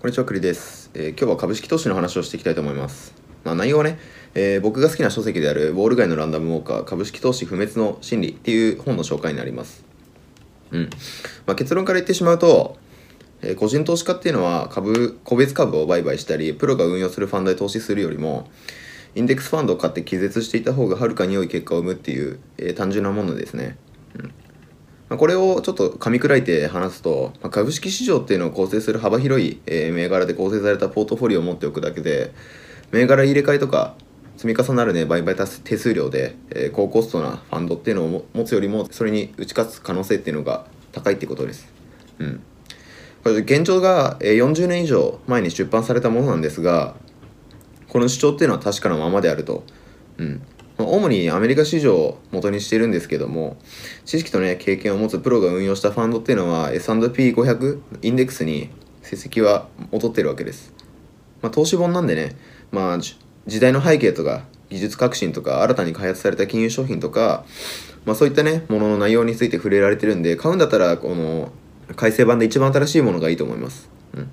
こんにちは、栗です、えー今日は株式投資の話をしていきたいと思います。まあ、内容はね、えー僕が好きな書籍である、ウォール街のランダムウォーカー、株式投資不滅の心理っていう本の紹介になります。うん。まあ、結論から言ってしまうと、えー個人投資家っていうのは株、個別株を売買したり、プロが運用するファンドで投資するよりも、インデックスファンドを買って気絶していた方がはるかに良い結果を生むっていう、え単純なものですね。うんまこれをちょっと噛み砕いて話すと、ま株式市場っていうのを構成する幅広い、え銘柄で構成されたポートフォリオを持っておくだけで銘柄入れ替えとか積み重なるね売買手数料で、え高コストなファンドっていうのを持つよりもそれに打ち勝つ可能性っていうのが高いってことです。うんこれ現状が40年以上前に出版されたものなんですがこの主張っていうのは確かなままであると。うんまあ主にアメリカ市場を元にしているんですけども知識とね経験を持つプロが運用したファンドっていうのは S&P500 インデックスに成績は劣ってるわけです、まあ、投資本なんでね、まあ、時代の背景とか技術革新とか新たに開発された金融商品とか、まあ、そういったねものの内容について触れられてるんで買うんだったらこの改正版で一番新しいものがいいと思います、うん、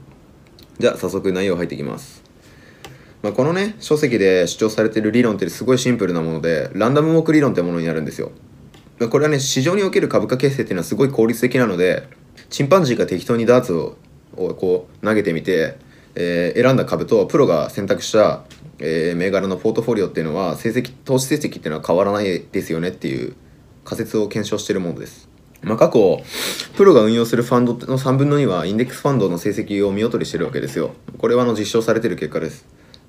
じゃあ早速内容入っていきます。まあ、このね書籍で主張されている理論ってすごいシンプルなものでランダムウォーク理論ってものになるんですよ。これはね市場における株価形成っていうのはすごい効率的なのでチンパンジーが適当にダーツををこう投げてみて、えー選んだ株とプロが選択した、えー銘柄のポートフォリオっていうのは成績投資成績っていうのは変わらないですよねっていう仮説を検証しているものです。まあ、過去プロが運用するファンドの3分の2はインデックスファンドの成績を見劣りしてるわけですよ。これはあの実証されてる結果です。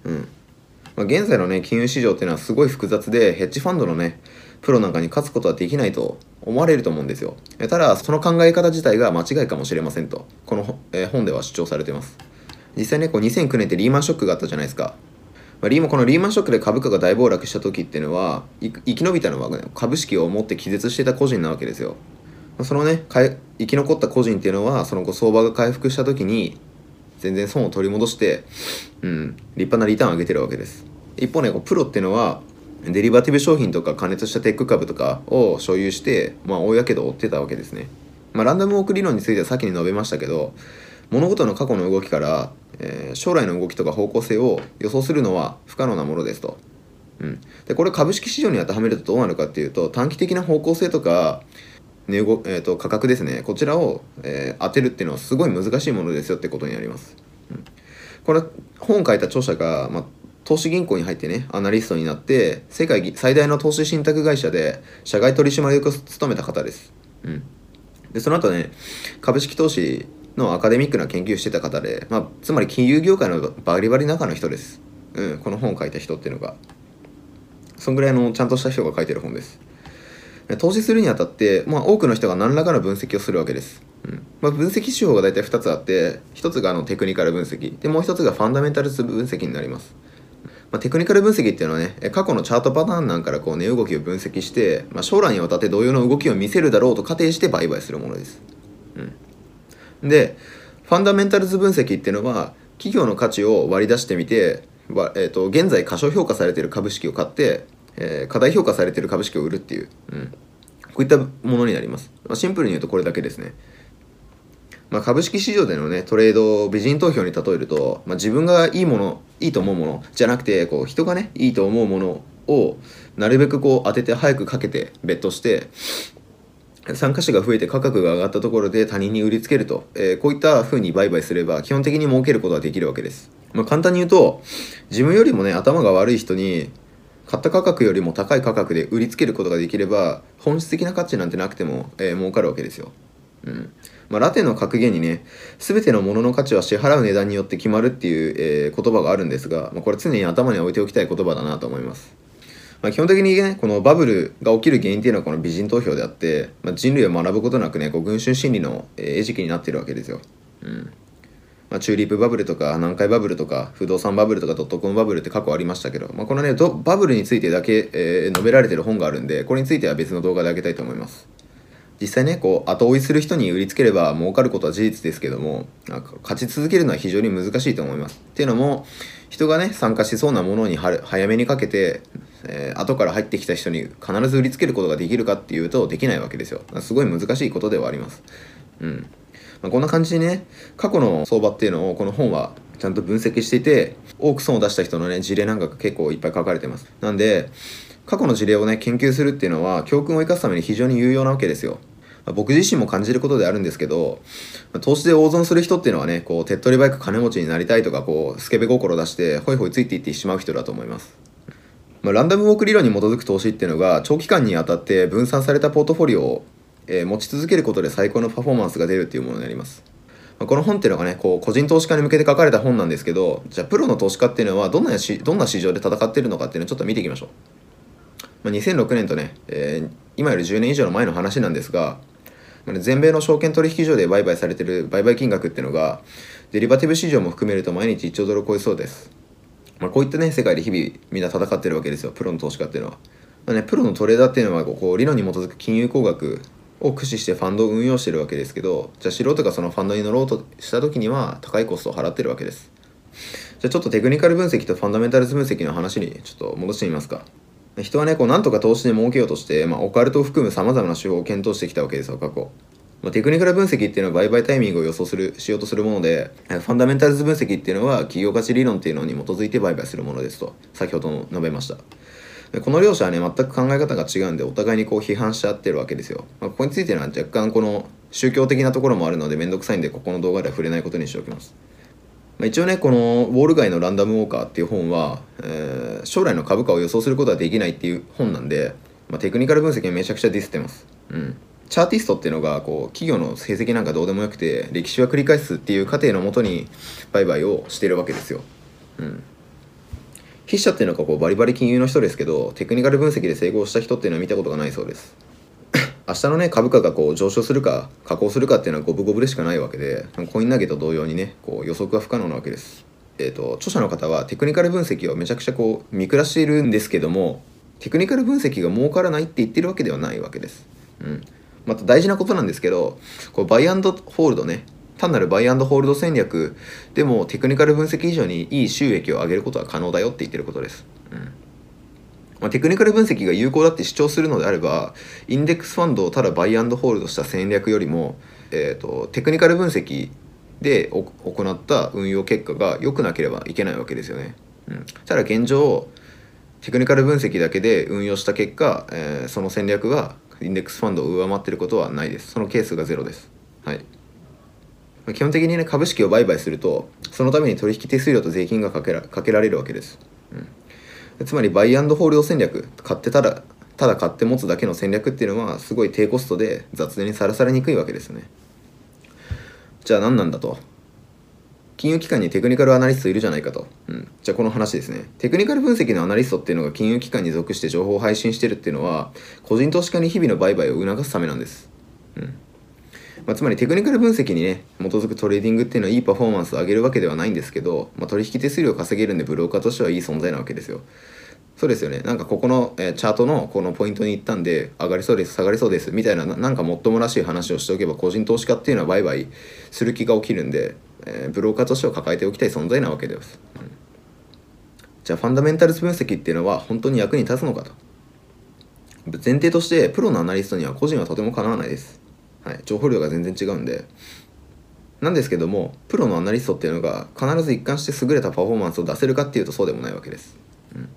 うん。まあ、現在のね金融市場っていうのはすごい複雑でヘッジファンドのねプロなんかに勝つことはできないと思われると思うんですよ。ただその考え方自体が間違いかもしれませんと。この、えー本では主張されてます。実際ねこう2009年ってリーマンショックがあったじゃないですか。まあリーマンこのリーマンショックで株価が大暴落した時っていうのは生き延びたのは、ね、株式を持って気絶していた個人なわけですよ。そのね生き残った個人っていうのはその後相場が回復した時に全然損を取り戻して、うん、立派なリターンを上げてるわけです。一方ねこうプロっていうのはデリバティブ商品とか加熱したテック株とかを所有して、まあ、大やけどを負ってたわけですね、まあ、ランダムウォーク理論については先に述べましたけど物事の過去の動きから、えー将来の動きとか方向性を予想するのは不可能なものですと、うん、でこれ株式市場に当てはめるとどうなるかっていうと短期的な方向性とか値動えー、と価格ですね。こちらを、えー当てるっていうのはすごい難しいものですよってことになります、うん。これ本を書いた著者が、ま、投資銀行に入ってねアナリストになって世界最大の投資信託会社で社外取締役を務めた方です、うん、でその後ね株式投資のアカデミックな研究してた方で、まあ、つまり金融業界のバリバリ中の人です、うん、この本を書いた人っていうのが。そんぐらいのちゃんとした人が書いてる本です。投資するにあたって、まあ、多くの人が何らかの分析をするわけです、うん。まあ、分析手法が大体2つあって1つがあのテクニカル分析。でもう1つがファンダメンタルズ分析になります、まあ、テクニカル分析っていうのはね過去のチャートパターンなんかからこう値動きを分析して、まあ、将来にわたって同様の動きを見せるだろうと仮定して売買するものです、うん、でファンダメンタルズ分析っていうのは企業の価値を割り出してみて、えー、と現在過小評価されている株式を買ってえー過大評価されている株式を売るっていう、うん、こういったものになります、まあ、シンプルに言うとこれだけですね、まあ、株式市場でのねトレードを美人投票に例えると、まあ、自分がいいものいいと思うものじゃなくてこう人がねいいと思うものをなるべくこう当てて早くかけてベットして参加者が増えて価格が上がったところで他人に売りつけると、えーこういった風に売買すれば基本的に儲けることができるわけです、まあ、簡単に言うと自分よりもね頭が悪い人に買った価格よりも高い価格で売りつけることができれば本質的な価値なんてなくても、えー儲かるわけですよ。うんまあ、ラテンの格言にね全てのものの価値は支払う値段によって決まるっていう、えー言葉があるんですが、まあ、これ常に頭に置いておきたい言葉だなと思います。まあ、基本的にねこのバブルが起きる原因っていうのはこの美人投票であって、まあ、人類を学ぶことなくねこう群衆心理の、えー餌食になってるわけですよ。うんまあ、チューリップバブルとか南海バブルとか不動産バブルとかドットコムバブルって過去ありましたけど、まあ、このねバブルについてだけ、えー述べられてる本があるんでこれについては別の動画であげたいと思います。実際ねこう後追いする人に売りつければ儲かることは事実ですけどもなんか勝ち続けるのは非常に難しいと思います。っていうのも人がね参加しそうなものに早めにかけて、えー後から入ってきた人に必ず売りつけることができるかっていうとできないわけですよ。すごい難しいことではあります。うん。まあ、こんな感じでね過去の相場っていうのをこの本はちゃんと分析していて多く損を出した人のね事例なんか結構いっぱい書かれてます。なんで過去の事例をね研究するっていうのは教訓を生かすために非常に有用なわけですよ。ま僕自身も感じることであるんですけど投資で大損する人っていうのはねこう手っ取り早く金持ちになりたいとかこうスケベ心出してホイホイついていってしまう人だと思います。まあ、ランダムウォーク理論に基づく投資っていうのが長期間にわたって分散されたポートフォリオを、えー、持ち続けることで最高のパフォーマンスが出るっていうものになります。まこの本っていうのがねこう個人投資家に向けて書かれた本なんですけどじゃあプロの投資家っていうのはどんなしどんな市場で戦ってるのかっていうのをちょっと見ていきましょう、まあ、2006年とね、えー、今より10年以上の前の話なんですがまね全米の証券取引所で売買されてる売買金額っていうのがデリバティブ市場も含めると毎日1兆ドル超えそうです。まあ、こういったね世界で日々みんな戦ってるわけですよプロの投資家っていうのは、まあね、プロのトレーダーっていうのはこう理論に基づく金融工学を駆使してファンドを運用してるわけですけどじゃあ素人がそのファンドに乗ろうとした時には高いコストを払ってるわけです。じゃあちょっとテクニカル分析とファンダメンタルズ分析の話にちょっと戻してみますか。人はねこうなんとか投資で儲けようとして、まあ、オカルトを含むさまざまな手法を検討してきたわけですよ過去。まあ、テクニカル分析っていうのは売買タイミングを予想するしようとするものでファンダメンタルズ分析っていうのは企業価値理論っていうのに基づいて売買するものですと先ほど述べました。でこの両者はね全く考え方が違うんでお互いにこう批判し合ってるわけですよ、まあ、ここについては若干この宗教的なところもあるのでめんどくさいんでここの動画では触れないことにしておきます。まあ、一応ねこの「ウォール街のランダムウォーカー」っていう本は、えー、将来の株価を予想することはできないっていう本なんで、まあ、テクニカル分析めちゃくちゃディスってます。うん。チャーティストっていうのがこう企業の成績なんかどうでもよくて歴史は繰り返すっていう過程のもとに売買をしてるわけですよ。うん、筆者っていうのがこうバリバリ金融の人ですけどテクニカル分析で成功した人っていうのは見たことがないそうです。明日のね株価がこう上昇するか下降するかっていうのは五分五分でしかないわけでコイン投げと同様にねこう予測は不可能なわけです。えーと、著者の方はテクニカル分析をめちゃくちゃこう見下しているんですけどもテクニカル分析が儲からないって言ってるわけではないわけです。うんまた大事なことなんですけどこうバイアンドホールドね単なるバイアンドホールド戦略でもテクニカル分析以上にいい収益を上げることは可能だよって言ってることです。うん。まあ、テクニカル分析が有効だって主張するのであればインデックスファンドをただバイアンドホールドした戦略よりも、えーと、テクニカル分析で行った運用結果が良くなければいけないわけですよね。うん、ただ現状テクニカル分析だけで運用した結果、えー、その戦略がインデックスファンドを上回っていることはないです。そのケースがゼロです。はい。ま基本的にね株式を売買するとそのために取引手数料と税金がかけらかけられるわけです、うん、つまりバイアンドホールド戦略買ってただただ買って持つだけの戦略っていうのはすごい低コストで雑念にさらされにくいわけですね。じゃあ何なんだと。金融機関にテクニカルアナリストいるじゃないかと、うん、じゃあこの話ですね。テクニカル分析のアナリストっていうのが金融機関に属して情報を配信してるっていうのは個人投資家に日々の売買を促すためなんです、うん。まあ、つまりテクニカル分析にね基づくトレーディングっていうのはいいパフォーマンスを上げるわけではないんですけど、まあ、取引手数料を稼げるんでブローカーとしてはいい存在なわけですよ。そうですよね。なんかここの、えー、チャートのこのポイントに行ったんで上がりそうです下がりそうですみたいななんかもっともらしい話をしておけば個人投資家っていうのは売買する気が起きるんでえー、ブローカーとしては抱えておきたい存在なわけです、うん、じゃあファンダメンタルズ分析っていうのは本当に役に立つのかと。前提としてプロのアナリストには個人はとてもかなわないです、はい、情報量が全然違うんで。なんですけどもプロのアナリストっていうのが必ず一貫して優れたパフォーマンスを出せるかっていうとそうでもないわけです、うん。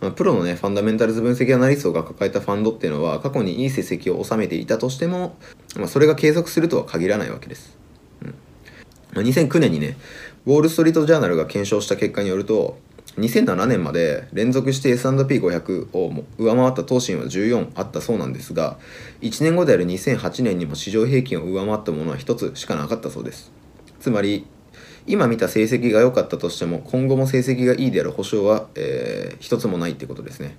まあ、プロのねファンダメンタルズ分析アナリストが抱えたファンドっていうのは過去にいい成績を収めていたとしても、まあ、それが継続するとは限らないわけです。うん。2009年にねウォール・ストリート・ジャーナルが検証した結果によると2007年まで連続して S&P500 を上回った投信は14あったそうなんですが1年後である2008年にも市場平均を上回ったものは1つしかなかったそうです。つまり今見た成績が良かったとしても今後も成績がいいである保証は、えー、一つもないってことですね。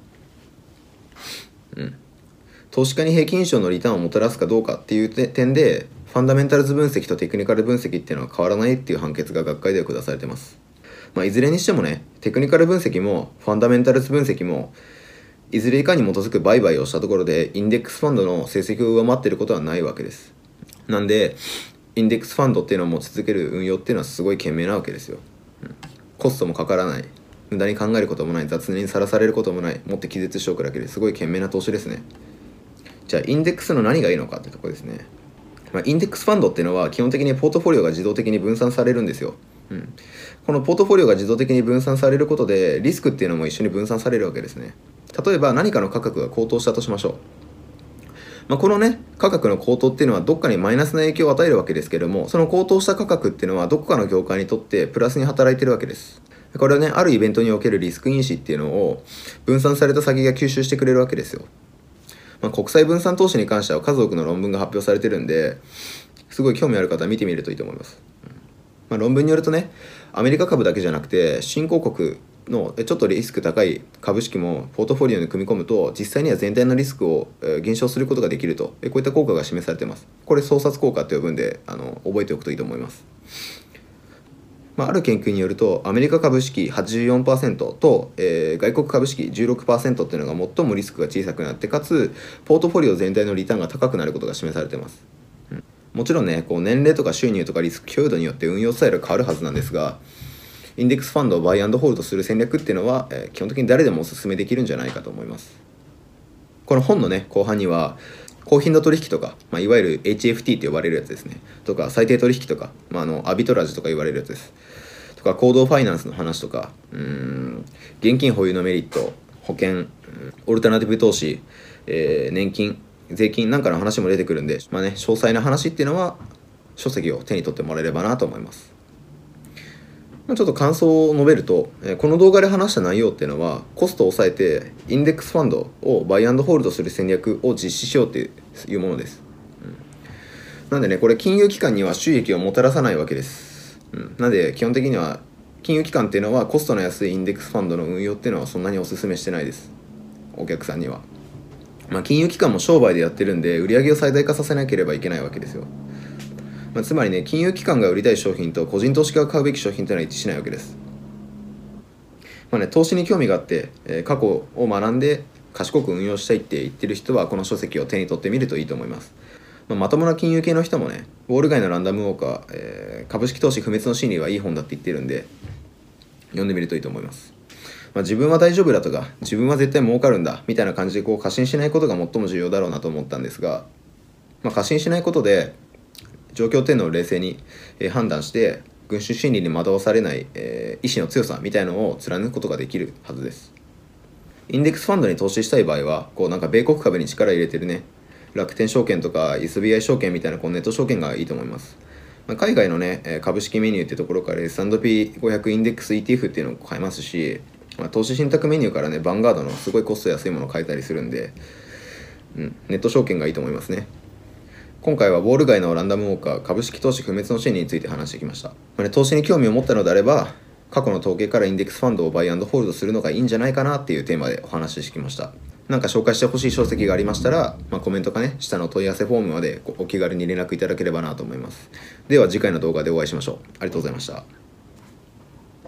うん。投資家に平均以上のリターンをもたらすかどうかっていう点でファンダメンタルズ分析とテクニカル分析っていうのは変わらないっていう判決が学会では下されてます。まあ、いずれにしてもね、テクニカル分析もファンダメンタルズ分析もいずれ以下に基づく売買をしたところでインデックスファンドの成績を上回っていることはないわけです。なんで、インデックスファンドっていうのを持ち続ける運用っていうのはすごい賢明なわけですよ。うん、コストもかからない。無駄に考えることもない雑念にさらされることもないもって気絶しておくだけですごい賢明な投資ですねじゃあインデックスの何がいいのかってとこですねまあ、インデックスファンドっていうのは基本的にポートフォリオが自動的に分散されるんですよ。うん、このポートフォリオが自動的に分散されることでリスクっていうのも一緒に分散されるわけですね。例えば何かの価格が高騰したとしましょう。まあ、このね価格の高騰っていうのはどっかにマイナスな影響を与えるわけですけどもその高騰した価格っていうのはどこかの業界にとってプラスに働いてるわけですこれはねあるイベントにおけるリスク因子っていうのを分散された先が吸収してくれるわけですよまあ、国際分散投資に関しては数多くの論文が発表されてるんですごい興味ある方は見てみるといいと思います、まあ、論文によるとねアメリカ株だけじゃなくて新興国のちょっとリスク高い株式もポートフォリオに組み込むと実際には全体のリスクを減少することができると。こういった効果が示されてます。これ相殺効果って呼ぶんであの覚えておくといいと思います。まあ、ある研究によるとアメリカ株式84%と、えー、外国株式16%っていうのが最もリスクが小さくなってかつポートフォリオ全体のリターンが高くなることが示されています、もちろんねこう年齢とか収入とかリスク許容度によって運用スタイル変わるはずなんですがインデックスファンドをバイアンドホールドする戦略っていうのは、えー、基本的に誰でもおすすめできるんじゃないかと思います。この本のね後半には高頻度取引とか、まあ、いわゆる HFT って呼ばれるやつですね。とか最低取引とか、まあ、あのアビトラージとか言われるやつです。とか行動ファイナンスの話とかうん現金保有のメリット保険オルタナティブ投資、えー、年金税金なんかの話も出てくるんで、まあね、詳細な話っていうのは書籍を手に取ってもらえればなと思います。ちょっと感想を述べると、この動画で話した内容っていうのはコストを抑えてインデックスファンドをバイアンドホールドする戦略を実施しようっていうものです。うん、なんでね、これ金融機関には収益をもたらさないわけです。うん、なんで基本的には金融機関っていうのはコストの安いインデックスファンドの運用っていうのはそんなにお勧めしてないですお客さんにはまあ金融機関も商売でやってるんで売り上げを最大化させなければいけないわけですよ、まあ、つまりね金融機関が売りたい商品と個人投資家が買うべき商品というのは一致しないわけです。まあね投資に興味があって、えー、過去を学んで賢く運用したいって言ってる人はこの書籍を手に取ってみるといいと思います。まあ、まともな金融系の人もねウォール街のランダムウォーカー、えー、株式投資不滅の心理はいい本だって言ってるんで読んでみるといいと思います、まあ、自分は大丈夫だとか自分は絶対儲かるんだみたいな感じでこう過信しないことが最も重要だろうなと思ったんですが、まあ、過信しないことで状況っていうのを冷静に判断して群衆心理に惑わされない、えー、意志の強さみたいのを貫くことができるはずですインデックスファンドに投資したい場合はこうなんか米国株に力入れてるね楽天証券とか SBI 証券みたいなこうネット証券がいいと思います。海外のね、株式メニューってところから S&P500 インデックス ETF っていうのを買えますし、まあ、投資信託メニューからね、バンガードのすごいコスト安いものを買えたりするんで、うん、ネット証券がいいと思いますね。今回はウォール街のランダムウォーカー株式投資不滅の心理について話してきました。まあね、投資に興味を持ったのであれば、過去の統計からインデックスファンドをバイアンドホールドするのがいいんじゃないかなっていうテーマでお話ししてきました。なんか紹介してほしい書籍がありましたら、まあ、コメントかね、下の問い合わせフォームまでお気軽に連絡いただければなと思います。では次回の動画でお会いしましょう。ありがとうございました。